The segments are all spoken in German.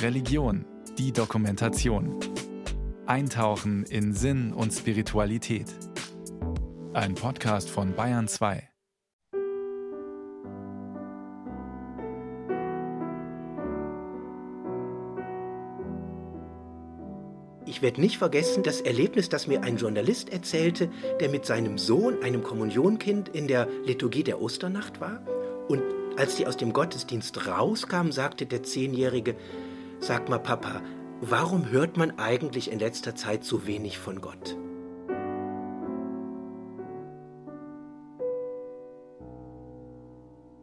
Religion, die Dokumentation. Eintauchen in Sinn und Spiritualität. Ein Podcast von Bayern 2. Ich werde nicht vergessen das Erlebnis, das mir ein Journalist erzählte, der mit seinem Sohn, einem Kommunionkind, in der Liturgie der Osternacht war. Und als die aus dem Gottesdienst rauskamen, sagte der Zehnjährige, Sag mal, Papa, warum hört man eigentlich in letzter Zeit so wenig von Gott?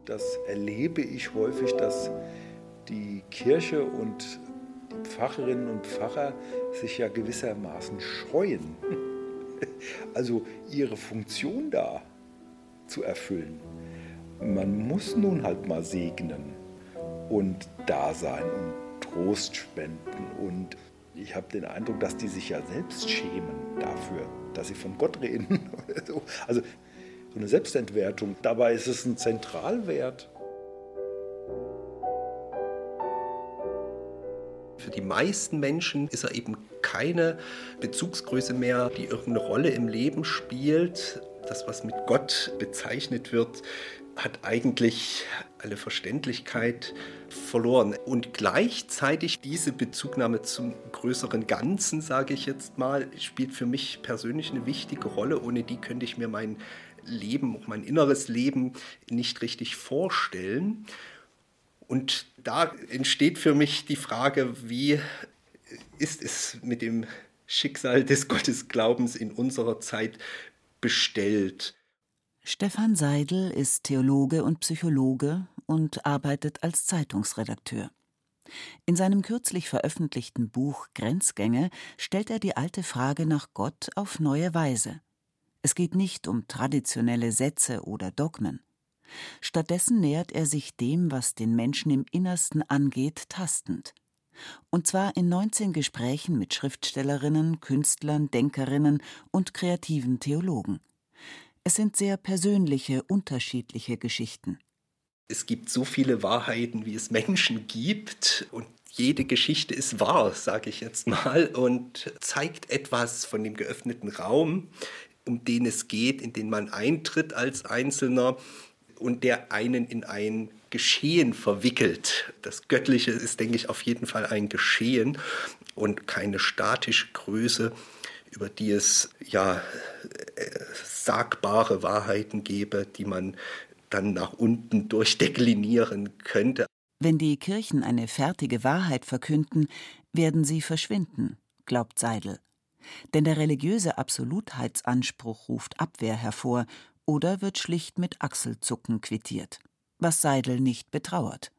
Das erlebe ich häufig, dass die Kirche und die Pfarrerinnen und Pfarrer sich ja gewissermaßen scheuen, also ihre Funktion da zu erfüllen. Man muss nun halt mal segnen und da sein und Trost spenden. Und ich habe den Eindruck, dass die sich ja selbst schämen dafür, dass sie von Gott reden. Also so eine Selbstentwertung. Dabei ist es ein Zentralwert. Für die meisten Menschen ist er eben keine Bezugsgröße mehr, die irgendeine Rolle im Leben spielt. Das, was mit Gott bezeichnet wird, hat eigentlich alle Verständlichkeit verloren. Und gleichzeitig diese Bezugnahme zum größeren Ganzen, sage ich jetzt mal, spielt für mich persönlich eine wichtige Rolle. Ohne die könnte ich mir mein Leben, auch mein inneres Leben nicht richtig vorstellen. Und da entsteht für mich die Frage, wie ist es mit dem Schicksal des Gottesglaubens in unserer Zeit bestellt? Stefan Seidel ist Theologe und Psychologe und arbeitet als Zeitungsredakteur. In seinem kürzlich veröffentlichten Buch Grenzgänge stellt er die alte Frage nach Gott auf neue Weise. Es geht nicht um traditionelle Sätze oder Dogmen. Stattdessen nähert er sich dem, was den Menschen im Innersten angeht, tastend. Und zwar in 19 Gesprächen mit Schriftstellerinnen, Künstlern, Denkerinnen und kreativen Theologen. Es sind sehr persönliche, unterschiedliche Geschichten. Es gibt so viele Wahrheiten, wie es Menschen gibt und jede Geschichte ist wahr, sage ich jetzt mal, und zeigt etwas von dem geöffneten Raum, um den es geht, in den man eintritt als Einzelner und der einen in ein Geschehen verwickelt. Das Göttliche ist, denke ich, auf jeden Fall ein Geschehen und keine statische Größe, über die es ja sagbare Wahrheiten gäbe, die man dann nach unten durchdeklinieren könnte. Wenn die Kirchen eine fertige Wahrheit verkünden, werden sie verschwinden, glaubt Seidel. Denn der religiöse Absolutheitsanspruch ruft Abwehr hervor oder wird schlicht mit Achselzucken quittiert, was Seidel nicht betrauert.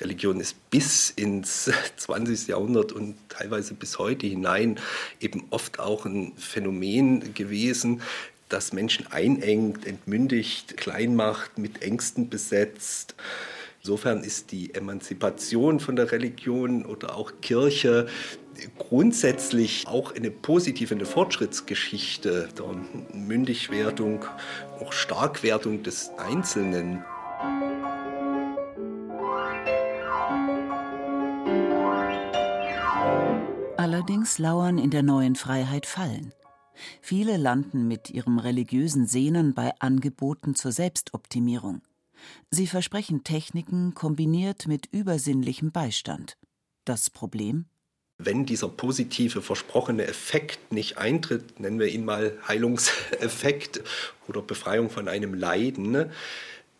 Religion ist bis ins 20. Jahrhundert und teilweise bis heute hinein eben oft auch ein Phänomen gewesen, das Menschen einengt, entmündigt, klein macht, mit Ängsten besetzt. Insofern ist die Emanzipation von der Religion oder auch Kirche grundsätzlich auch eine positive, eine Fortschrittsgeschichte der Mündigwerdung, auch Starkwerdung des Einzelnen. Allerdings lauern in der neuen Freiheit Fallen. Viele landen mit ihrem religiösen Sehnen bei Angeboten zur Selbstoptimierung. Sie versprechen Techniken kombiniert mit übersinnlichem Beistand. Das Problem? wenn dieser positive versprochene Effekt nicht eintritt, nennen wir ihn mal Heilungseffekt oder Befreiung von einem Leiden, ne,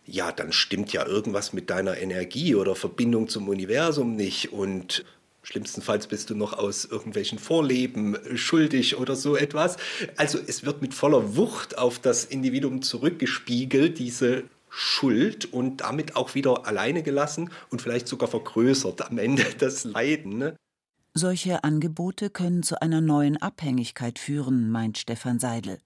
ja, dann stimmt ja irgendwas mit deiner Energie oder Verbindung zum Universum nicht und Schlimmstenfalls bist du noch aus irgendwelchen Vorleben schuldig oder so etwas. Also es wird mit voller Wucht auf das Individuum zurückgespiegelt, diese Schuld und damit auch wieder alleine gelassen und vielleicht sogar vergrößert am Ende das Leiden. Ne? Solche Angebote können zu einer neuen Abhängigkeit führen, meint Stefan Seidel.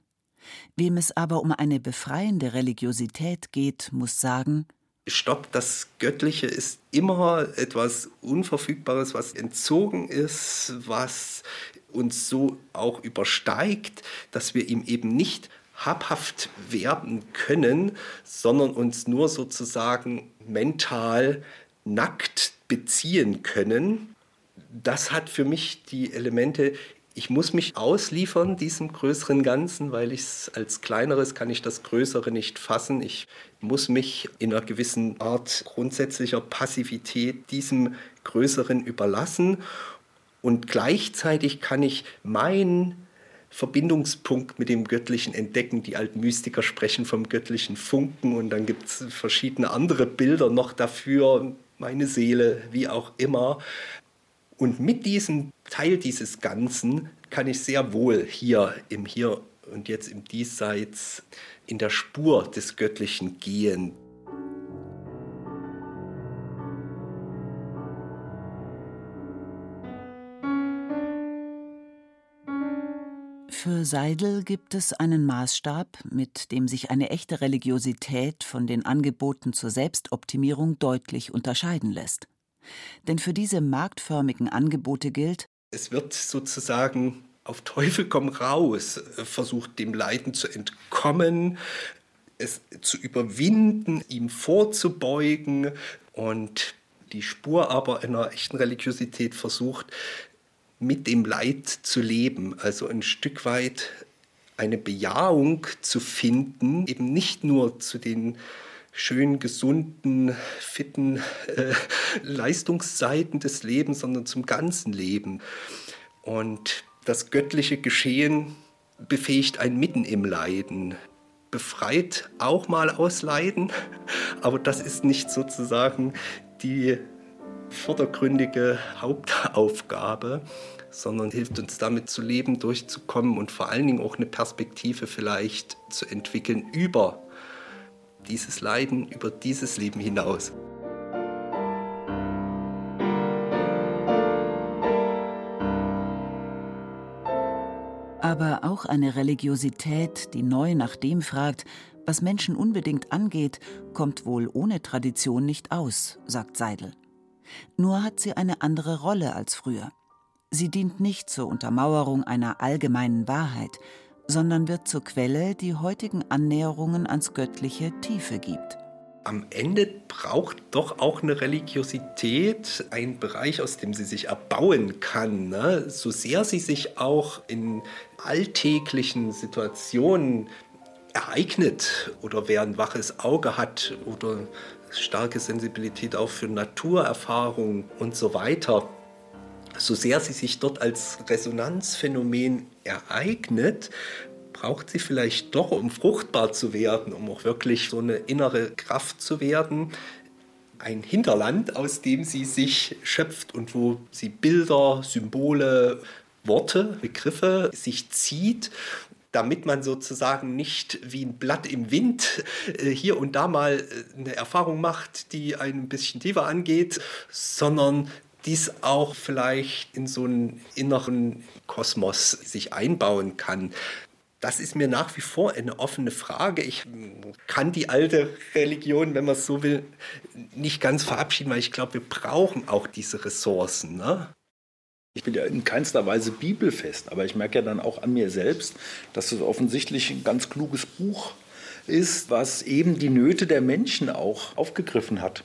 Wem es aber um eine befreiende Religiosität geht, muss sagen, Stopp, das Göttliche ist immer etwas Unverfügbares, was entzogen ist, was uns so auch übersteigt, dass wir ihm eben nicht habhaft werden können, sondern uns nur sozusagen mental nackt beziehen können. Das hat für mich die Elemente, ich muss mich ausliefern diesem größeren Ganzen, weil ich es als kleineres kann ich das Größere nicht fassen. Ich muss mich in einer gewissen Art grundsätzlicher Passivität diesem Größeren überlassen und gleichzeitig kann ich meinen Verbindungspunkt mit dem Göttlichen entdecken. Die alten Mystiker sprechen vom göttlichen Funken und dann gibt es verschiedene andere Bilder noch dafür, meine Seele, wie auch immer. Und mit diesem Teil dieses Ganzen kann ich sehr wohl hier im Hier und jetzt im Diesseits in der Spur des Göttlichen gehen. Für Seidel gibt es einen Maßstab, mit dem sich eine echte Religiosität von den Angeboten zur Selbstoptimierung deutlich unterscheiden lässt. Denn für diese marktförmigen Angebote gilt, es wird sozusagen auf Teufel komm raus äh, versucht, dem Leiden zu entkommen, es zu überwinden, ihm vorzubeugen. Und die Spur aber einer echten Religiosität versucht, mit dem Leid zu leben, also ein Stück weit eine Bejahung zu finden, eben nicht nur zu den schön gesunden, fitten äh, Leistungsseiten des Lebens, sondern zum ganzen Leben. Und das göttliche Geschehen befähigt einen mitten im Leiden, befreit auch mal aus Leiden, aber das ist nicht sozusagen die vordergründige Hauptaufgabe, sondern hilft uns damit zu leben, durchzukommen und vor allen Dingen auch eine Perspektive vielleicht zu entwickeln über dieses Leiden, über dieses Leben hinaus. Aber auch eine Religiosität, die neu nach dem fragt, was Menschen unbedingt angeht, kommt wohl ohne Tradition nicht aus, sagt Seidel. Nur hat sie eine andere Rolle als früher. Sie dient nicht zur Untermauerung einer allgemeinen Wahrheit, sondern wird zur Quelle, die heutigen Annäherungen ans Göttliche Tiefe gibt. Am Ende braucht doch auch eine Religiosität einen Bereich, aus dem sie sich erbauen kann. Ne? So sehr sie sich auch in alltäglichen Situationen ereignet oder wer ein waches Auge hat oder starke Sensibilität auch für Naturerfahrungen und so weiter, so sehr sie sich dort als Resonanzphänomen ereignet, braucht sie vielleicht doch, um fruchtbar zu werden, um auch wirklich so eine innere Kraft zu werden, ein Hinterland, aus dem sie sich schöpft und wo sie Bilder, Symbole, Worte, Begriffe sich zieht damit man sozusagen nicht wie ein Blatt im Wind äh, hier und da mal äh, eine Erfahrung macht, die ein bisschen tiefer angeht, sondern dies auch vielleicht in so einen inneren Kosmos sich einbauen kann. Das ist mir nach wie vor eine offene Frage. Ich kann die alte Religion, wenn man es so will, nicht ganz verabschieden, weil ich glaube, wir brauchen auch diese Ressourcen. Ne? Ich bin ja in keinster Weise bibelfest, aber ich merke ja dann auch an mir selbst, dass es offensichtlich ein ganz kluges Buch ist, was eben die Nöte der Menschen auch aufgegriffen hat.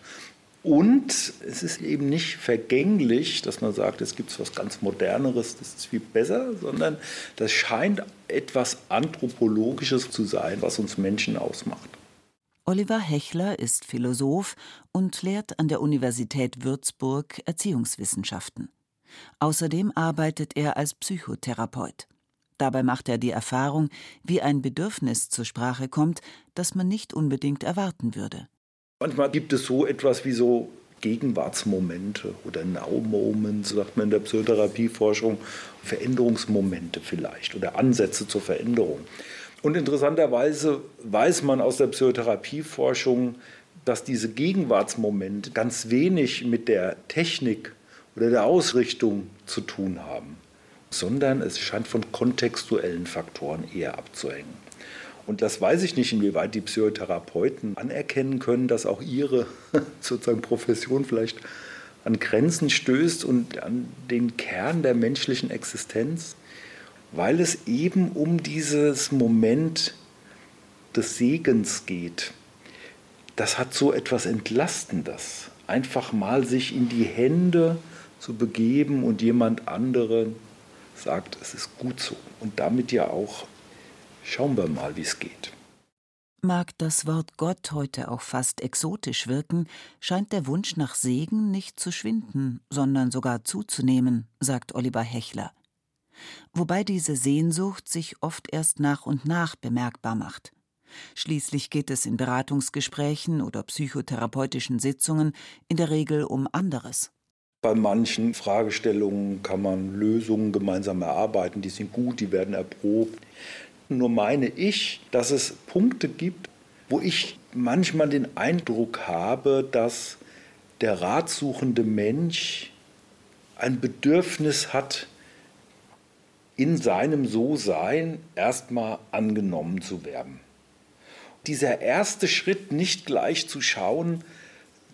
Und es ist eben nicht vergänglich, dass man sagt, es gibt was ganz Moderneres, das ist viel besser, sondern das scheint etwas Anthropologisches zu sein, was uns Menschen ausmacht. Oliver Hechler ist Philosoph und lehrt an der Universität Würzburg Erziehungswissenschaften. Außerdem arbeitet er als Psychotherapeut. Dabei macht er die Erfahrung, wie ein Bedürfnis zur Sprache kommt, das man nicht unbedingt erwarten würde. Manchmal gibt es so etwas wie so Gegenwartsmomente oder Now-Moments, sagt man in der Psychotherapieforschung, Veränderungsmomente vielleicht oder Ansätze zur Veränderung. Und interessanterweise weiß man aus der Psychotherapieforschung, dass diese Gegenwartsmomente ganz wenig mit der Technik oder der Ausrichtung zu tun haben, sondern es scheint von kontextuellen Faktoren eher abzuhängen. Und das weiß ich nicht, inwieweit die Psychotherapeuten anerkennen können, dass auch ihre sozusagen Profession vielleicht an Grenzen stößt und an den Kern der menschlichen Existenz, weil es eben um dieses Moment des Segens geht. Das hat so etwas Entlastendes. einfach mal sich in die Hände zu begeben und jemand anderen sagt, es ist gut so. Und damit ja auch, schauen wir mal, wie es geht. Mag das Wort Gott heute auch fast exotisch wirken, scheint der Wunsch nach Segen nicht zu schwinden, sondern sogar zuzunehmen, sagt Oliver Hechler. Wobei diese Sehnsucht sich oft erst nach und nach bemerkbar macht. Schließlich geht es in Beratungsgesprächen oder psychotherapeutischen Sitzungen in der Regel um anderes. Bei manchen Fragestellungen kann man Lösungen gemeinsam erarbeiten, die sind gut, die werden erprobt. Nur meine ich, dass es Punkte gibt, wo ich manchmal den Eindruck habe, dass der ratsuchende Mensch ein Bedürfnis hat, in seinem So-Sein erstmal angenommen zu werden. Dieser erste Schritt, nicht gleich zu schauen,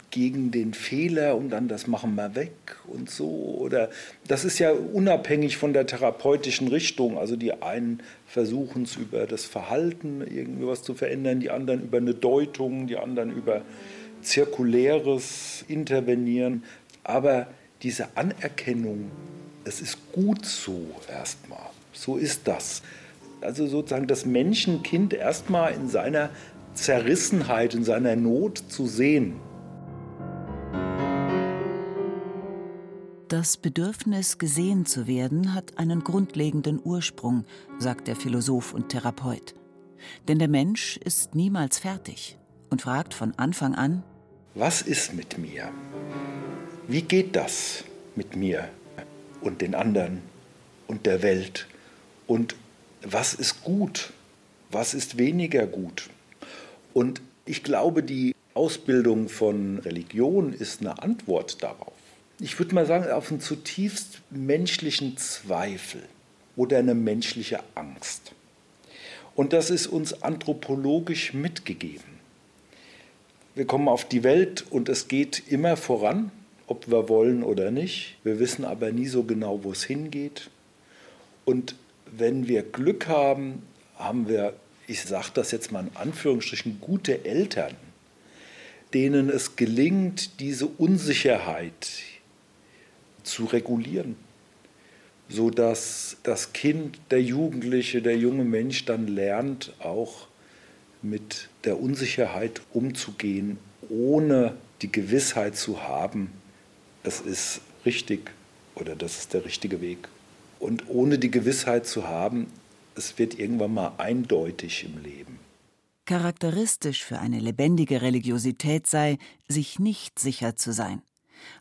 gegen den Fehler und dann das machen wir weg und so. Oder das ist ja unabhängig von der therapeutischen Richtung. Also die einen versuchen es über das Verhalten irgendwie was zu verändern, die anderen über eine Deutung, die anderen über zirkuläres Intervenieren. Aber diese Anerkennung, es ist gut so erstmal. So ist das. Also sozusagen das Menschenkind erstmal in seiner Zerrissenheit, in seiner Not zu sehen Das Bedürfnis, gesehen zu werden, hat einen grundlegenden Ursprung, sagt der Philosoph und Therapeut. Denn der Mensch ist niemals fertig und fragt von Anfang an, was ist mit mir? Wie geht das mit mir und den anderen und der Welt? Und was ist gut? Was ist weniger gut? Und ich glaube, die Ausbildung von Religion ist eine Antwort darauf ich würde mal sagen, auf einen zutiefst menschlichen Zweifel oder eine menschliche Angst. Und das ist uns anthropologisch mitgegeben. Wir kommen auf die Welt und es geht immer voran, ob wir wollen oder nicht. Wir wissen aber nie so genau, wo es hingeht. Und wenn wir Glück haben, haben wir, ich sage das jetzt mal in Anführungsstrichen, gute Eltern, denen es gelingt, diese Unsicherheit zu regulieren, sodass das Kind, der Jugendliche, der junge Mensch dann lernt, auch mit der Unsicherheit umzugehen, ohne die Gewissheit zu haben, es ist richtig oder das ist der richtige Weg. Und ohne die Gewissheit zu haben, es wird irgendwann mal eindeutig im Leben. Charakteristisch für eine lebendige Religiosität sei, sich nicht sicher zu sein.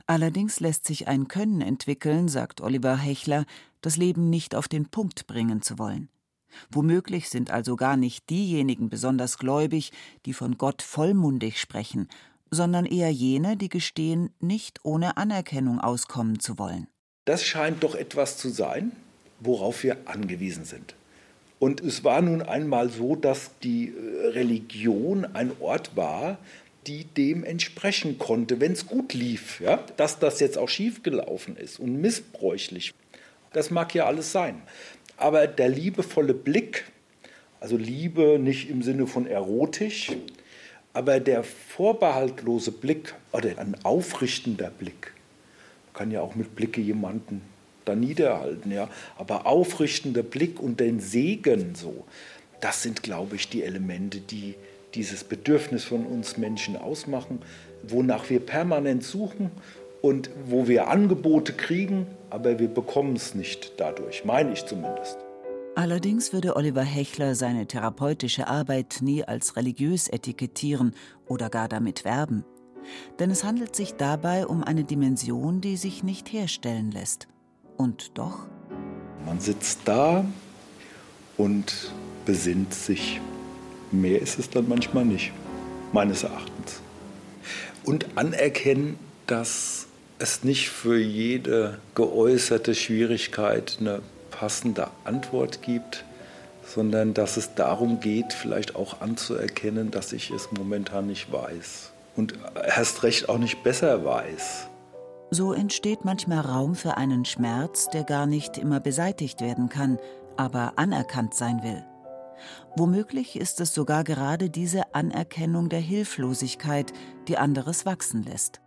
Allerdings lässt sich ein Können entwickeln, sagt Oliver Hechler, das Leben nicht auf den Punkt bringen zu wollen. Womöglich sind also gar nicht diejenigen besonders gläubig, die von Gott vollmundig sprechen, sondern eher jene, die gestehen, nicht ohne Anerkennung auskommen zu wollen. Das scheint doch etwas zu sein, worauf wir angewiesen sind. Und es war nun einmal so, dass die äh, Religion ein Ort war, die dem entsprechen konnte, wenn es gut lief. Ja? Dass das jetzt auch schiefgelaufen ist und missbräuchlich, das mag ja alles sein. Aber der liebevolle Blick, also Liebe nicht im Sinne von erotisch, aber der vorbehaltlose Blick oder ein aufrichtender Blick, kann ja auch mit Blicke jemanden da niederhalten, ja, aber aufrichtender Blick und den Segen so, das sind, glaube ich, die Elemente, die dieses Bedürfnis von uns Menschen ausmachen, wonach wir permanent suchen und wo wir Angebote kriegen, aber wir bekommen es nicht dadurch, meine ich zumindest. Allerdings würde Oliver Hechler seine therapeutische Arbeit nie als religiös etikettieren oder gar damit werben. Denn es handelt sich dabei um eine Dimension, die sich nicht herstellen lässt. Und doch? Man sitzt da und besinnt sich. Mehr ist es dann manchmal nicht, meines Erachtens. Und anerkennen, dass es nicht für jede geäußerte Schwierigkeit eine passende Antwort gibt, sondern dass es darum geht, vielleicht auch anzuerkennen, dass ich es momentan nicht weiß und erst recht auch nicht besser weiß. So entsteht manchmal Raum für einen Schmerz, der gar nicht immer beseitigt werden kann, aber anerkannt sein will. Womöglich ist es sogar gerade diese Anerkennung der Hilflosigkeit, die anderes wachsen lässt.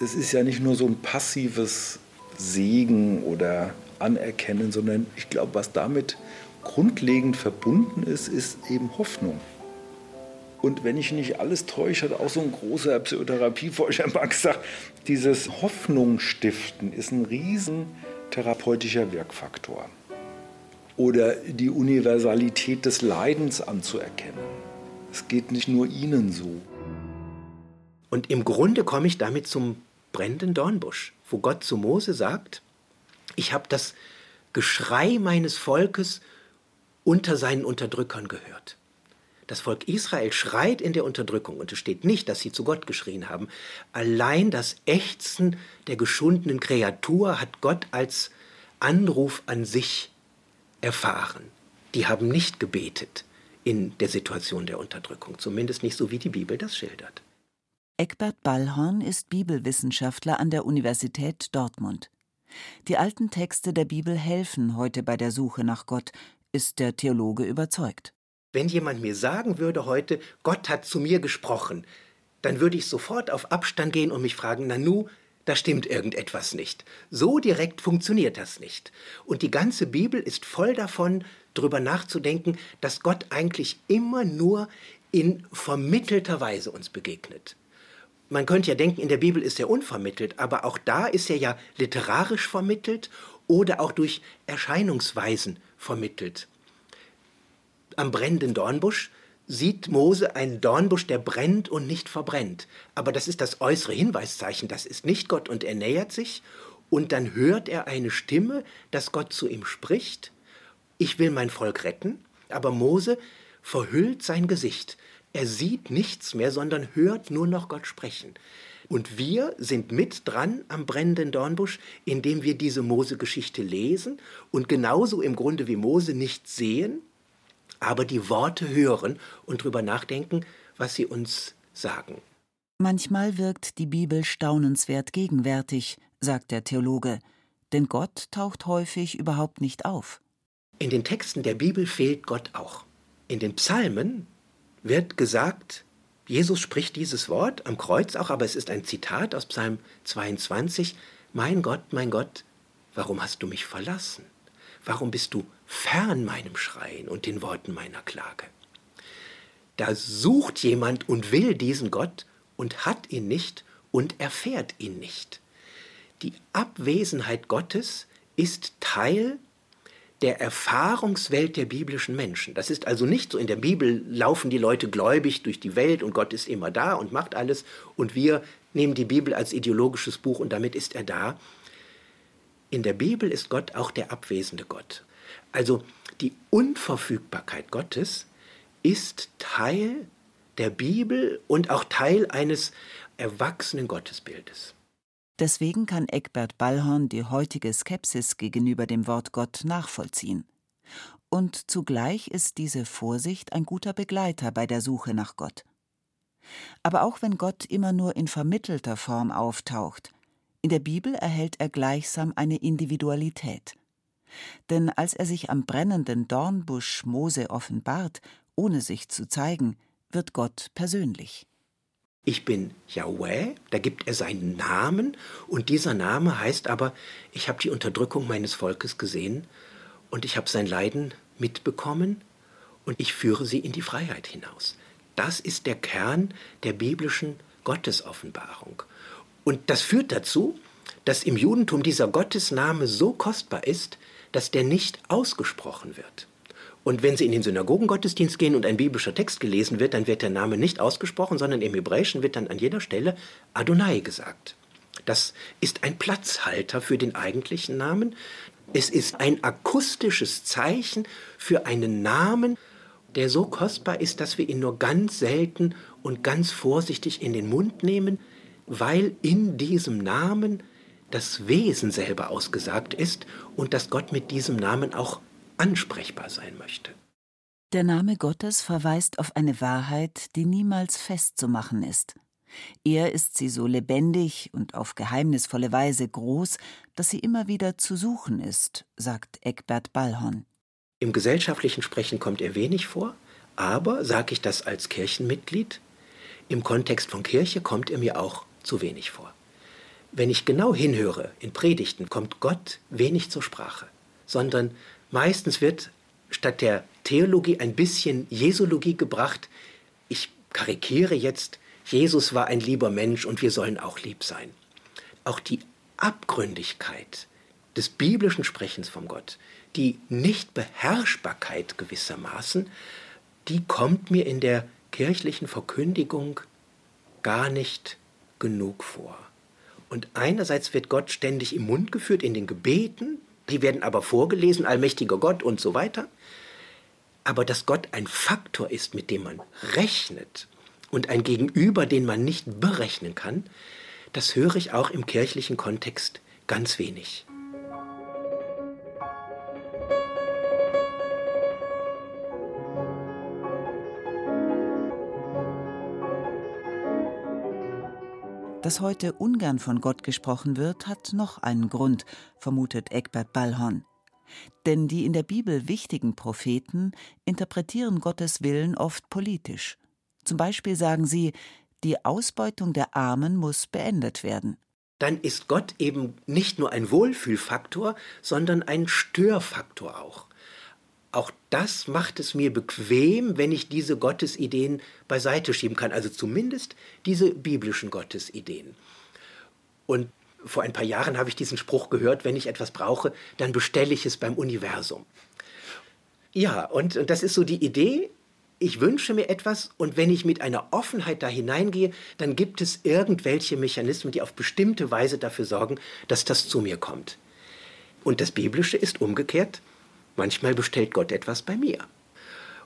Es ist ja nicht nur so ein passives Segen oder Anerkennen, sondern ich glaube, was damit grundlegend verbunden ist, ist eben Hoffnung. Und wenn ich nicht alles täusche, hat auch so ein großer Psychotherapieforscher mal gesagt, dieses Hoffnung stiften ist ein riesen therapeutischer Wirkfaktor. Oder die Universalität des Leidens anzuerkennen. Es geht nicht nur ihnen so. Und im Grunde komme ich damit zum brennenden Dornbusch, wo Gott zu Mose sagt, ich habe das Geschrei meines Volkes unter seinen Unterdrückern gehört. Das Volk Israel schreit in der Unterdrückung und es steht nicht, dass sie zu Gott geschrien haben. Allein das Ächzen der geschundenen Kreatur hat Gott als Anruf an sich erfahren. Die haben nicht gebetet in der Situation der Unterdrückung, zumindest nicht so, wie die Bibel das schildert. Eckbert Ballhorn ist Bibelwissenschaftler an der Universität Dortmund. Die alten Texte der Bibel helfen heute bei der Suche nach Gott, ist der Theologe überzeugt. Wenn jemand mir sagen würde heute, Gott hat zu mir gesprochen, dann würde ich sofort auf Abstand gehen und mich fragen, Nanu, da stimmt irgendetwas nicht. So direkt funktioniert das nicht. Und die ganze Bibel ist voll davon, darüber nachzudenken, dass Gott eigentlich immer nur in vermittelter Weise uns begegnet. Man könnte ja denken, in der Bibel ist er unvermittelt, aber auch da ist er ja literarisch vermittelt oder auch durch Erscheinungsweisen vermittelt am brennenden Dornbusch sieht Mose einen Dornbusch, der brennt und nicht verbrennt. Aber das ist das äußere Hinweiszeichen, das ist nicht Gott und er nähert sich und dann hört er eine Stimme, dass Gott zu ihm spricht, ich will mein Volk retten, aber Mose verhüllt sein Gesicht. Er sieht nichts mehr, sondern hört nur noch Gott sprechen. Und wir sind mit dran am brennenden Dornbusch, indem wir diese Mose-Geschichte lesen und genauso im Grunde wie Mose nicht sehen, aber die Worte hören und drüber nachdenken, was sie uns sagen. Manchmal wirkt die Bibel staunenswert gegenwärtig, sagt der Theologe, denn Gott taucht häufig überhaupt nicht auf. In den Texten der Bibel fehlt Gott auch. In den Psalmen wird gesagt, Jesus spricht dieses Wort am Kreuz auch, aber es ist ein Zitat aus Psalm 22, Mein Gott, mein Gott, warum hast du mich verlassen? Warum bist du fern meinem Schreien und den Worten meiner Klage? Da sucht jemand und will diesen Gott und hat ihn nicht und erfährt ihn nicht. Die Abwesenheit Gottes ist Teil der Erfahrungswelt der biblischen Menschen. Das ist also nicht so, in der Bibel laufen die Leute gläubig durch die Welt und Gott ist immer da und macht alles und wir nehmen die Bibel als ideologisches Buch und damit ist er da, in der Bibel ist Gott auch der abwesende Gott. Also die Unverfügbarkeit Gottes ist Teil der Bibel und auch Teil eines erwachsenen Gottesbildes. Deswegen kann Eckbert Ballhorn die heutige Skepsis gegenüber dem Wort Gott nachvollziehen. Und zugleich ist diese Vorsicht ein guter Begleiter bei der Suche nach Gott. Aber auch wenn Gott immer nur in vermittelter Form auftaucht, in der Bibel erhält er gleichsam eine Individualität. Denn als er sich am brennenden Dornbusch Mose offenbart, ohne sich zu zeigen, wird Gott persönlich. Ich bin Yahweh, da gibt er seinen Namen, und dieser Name heißt aber, ich habe die Unterdrückung meines Volkes gesehen und ich habe sein Leiden mitbekommen und ich führe sie in die Freiheit hinaus. Das ist der Kern der biblischen Gottesoffenbarung. Und das führt dazu, dass im Judentum dieser Gottesname so kostbar ist, dass der nicht ausgesprochen wird. Und wenn Sie in den Synagogengottesdienst gehen und ein biblischer Text gelesen wird, dann wird der Name nicht ausgesprochen, sondern im Hebräischen wird dann an jeder Stelle Adonai gesagt. Das ist ein Platzhalter für den eigentlichen Namen. Es ist ein akustisches Zeichen für einen Namen, der so kostbar ist, dass wir ihn nur ganz selten und ganz vorsichtig in den Mund nehmen, weil in diesem Namen das Wesen selber ausgesagt ist und dass Gott mit diesem Namen auch ansprechbar sein möchte. Der Name Gottes verweist auf eine Wahrheit, die niemals festzumachen ist. Er ist sie so lebendig und auf geheimnisvolle Weise groß, dass sie immer wieder zu suchen ist, sagt Eckbert Ballhorn. Im gesellschaftlichen Sprechen kommt er wenig vor, aber, sage ich das als Kirchenmitglied, im Kontext von Kirche kommt er mir auch zu wenig vor. Wenn ich genau hinhöre in Predigten, kommt Gott wenig zur Sprache, sondern meistens wird statt der Theologie ein bisschen Jesologie gebracht. Ich karikiere jetzt, Jesus war ein lieber Mensch und wir sollen auch lieb sein. Auch die Abgründigkeit des biblischen Sprechens vom Gott, die Nichtbeherrschbarkeit gewissermaßen, die kommt mir in der kirchlichen Verkündigung gar nicht genug vor. Und einerseits wird Gott ständig im Mund geführt in den Gebeten, die werden aber vorgelesen, allmächtiger Gott und so weiter. Aber dass Gott ein Faktor ist, mit dem man rechnet und ein Gegenüber, den man nicht berechnen kann, das höre ich auch im kirchlichen Kontext ganz wenig. Dass heute ungern von Gott gesprochen wird, hat noch einen Grund, vermutet Egbert Ballhorn. Denn die in der Bibel wichtigen Propheten interpretieren Gottes Willen oft politisch. Zum Beispiel sagen sie, die Ausbeutung der Armen muss beendet werden. Dann ist Gott eben nicht nur ein Wohlfühlfaktor, sondern ein Störfaktor auch. Auch das macht es mir bequem, wenn ich diese Gottesideen beiseite schieben kann, also zumindest diese biblischen Gottesideen. Und vor ein paar Jahren habe ich diesen Spruch gehört, wenn ich etwas brauche, dann bestelle ich es beim Universum. Ja, und, und das ist so die Idee, ich wünsche mir etwas und wenn ich mit einer Offenheit da hineingehe, dann gibt es irgendwelche Mechanismen, die auf bestimmte Weise dafür sorgen, dass das zu mir kommt. Und das Biblische ist umgekehrt. Manchmal bestellt Gott etwas bei mir.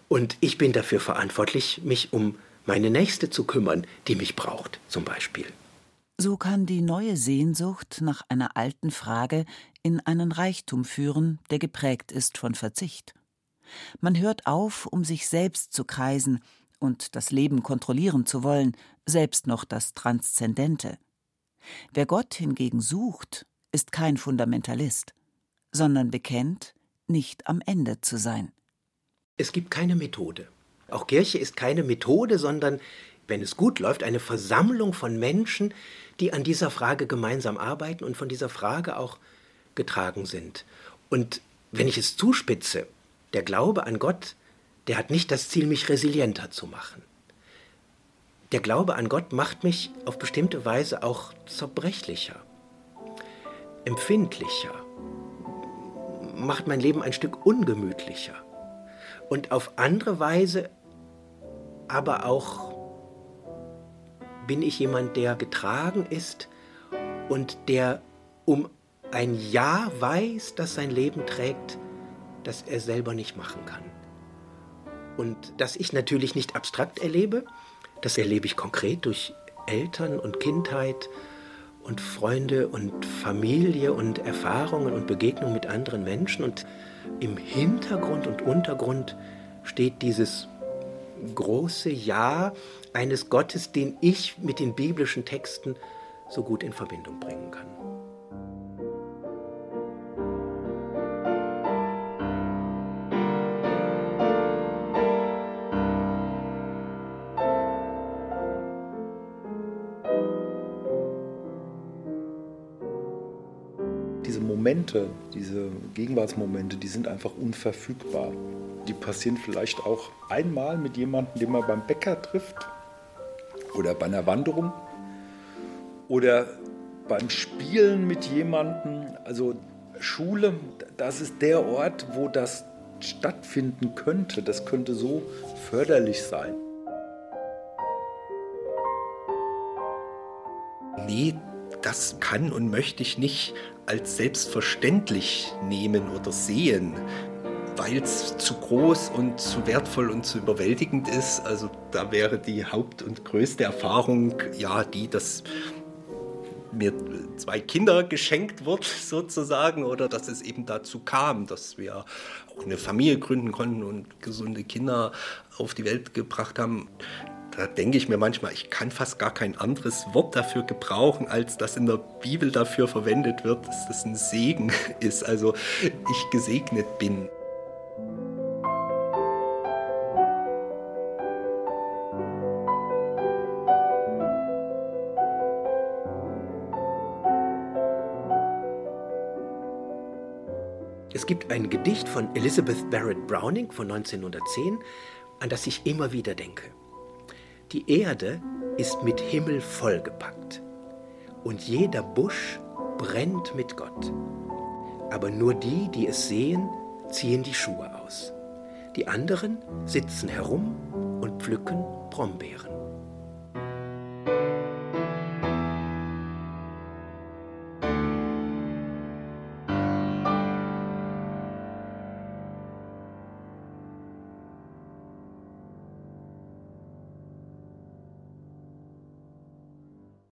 Und ich bin dafür verantwortlich, mich um meine Nächste zu kümmern, die mich braucht, zum Beispiel. So kann die neue Sehnsucht nach einer alten Frage in einen Reichtum führen, der geprägt ist von Verzicht. Man hört auf, um sich selbst zu kreisen und das Leben kontrollieren zu wollen, selbst noch das Transzendente. Wer Gott hingegen sucht, ist kein Fundamentalist, sondern bekennt, nicht am Ende zu sein. Es gibt keine Methode. Auch Kirche ist keine Methode, sondern, wenn es gut läuft, eine Versammlung von Menschen, die an dieser Frage gemeinsam arbeiten und von dieser Frage auch getragen sind. Und wenn ich es zuspitze, der Glaube an Gott, der hat nicht das Ziel, mich resilienter zu machen. Der Glaube an Gott macht mich auf bestimmte Weise auch zerbrechlicher, empfindlicher, macht mein Leben ein Stück ungemütlicher. Und auf andere Weise aber auch bin ich jemand, der getragen ist und der um ein Ja weiß, das sein Leben trägt, das er selber nicht machen kann. Und das ich natürlich nicht abstrakt erlebe, das erlebe ich konkret durch Eltern und Kindheit und Freunde und Familie und Erfahrungen und Begegnungen mit anderen Menschen. Und im Hintergrund und Untergrund steht dieses große Ja eines Gottes, den ich mit den biblischen Texten so gut in Verbindung bringen kann. Momente, diese Gegenwartsmomente, die sind einfach unverfügbar. Die passieren vielleicht auch einmal mit jemandem, den man beim Bäcker trifft oder bei einer Wanderung oder beim Spielen mit jemandem. Also Schule, das ist der Ort, wo das stattfinden könnte. Das könnte so förderlich sein. Nee, das kann und möchte ich nicht als selbstverständlich nehmen oder sehen, weil es zu groß und zu wertvoll und zu überwältigend ist. Also da wäre die Haupt- und größte Erfahrung ja die, dass mir zwei Kinder geschenkt wird sozusagen oder dass es eben dazu kam, dass wir auch eine Familie gründen konnten und gesunde Kinder auf die Welt gebracht haben da denke ich mir manchmal, ich kann fast gar kein anderes Wort dafür gebrauchen, als das in der Bibel dafür verwendet wird, dass das ein Segen ist, also ich gesegnet bin. Es gibt ein Gedicht von Elizabeth Barrett Browning von 1910, an das ich immer wieder denke. Die Erde ist mit Himmel vollgepackt und jeder Busch brennt mit Gott. Aber nur die, die es sehen, ziehen die Schuhe aus. Die anderen sitzen herum und pflücken Brombeeren.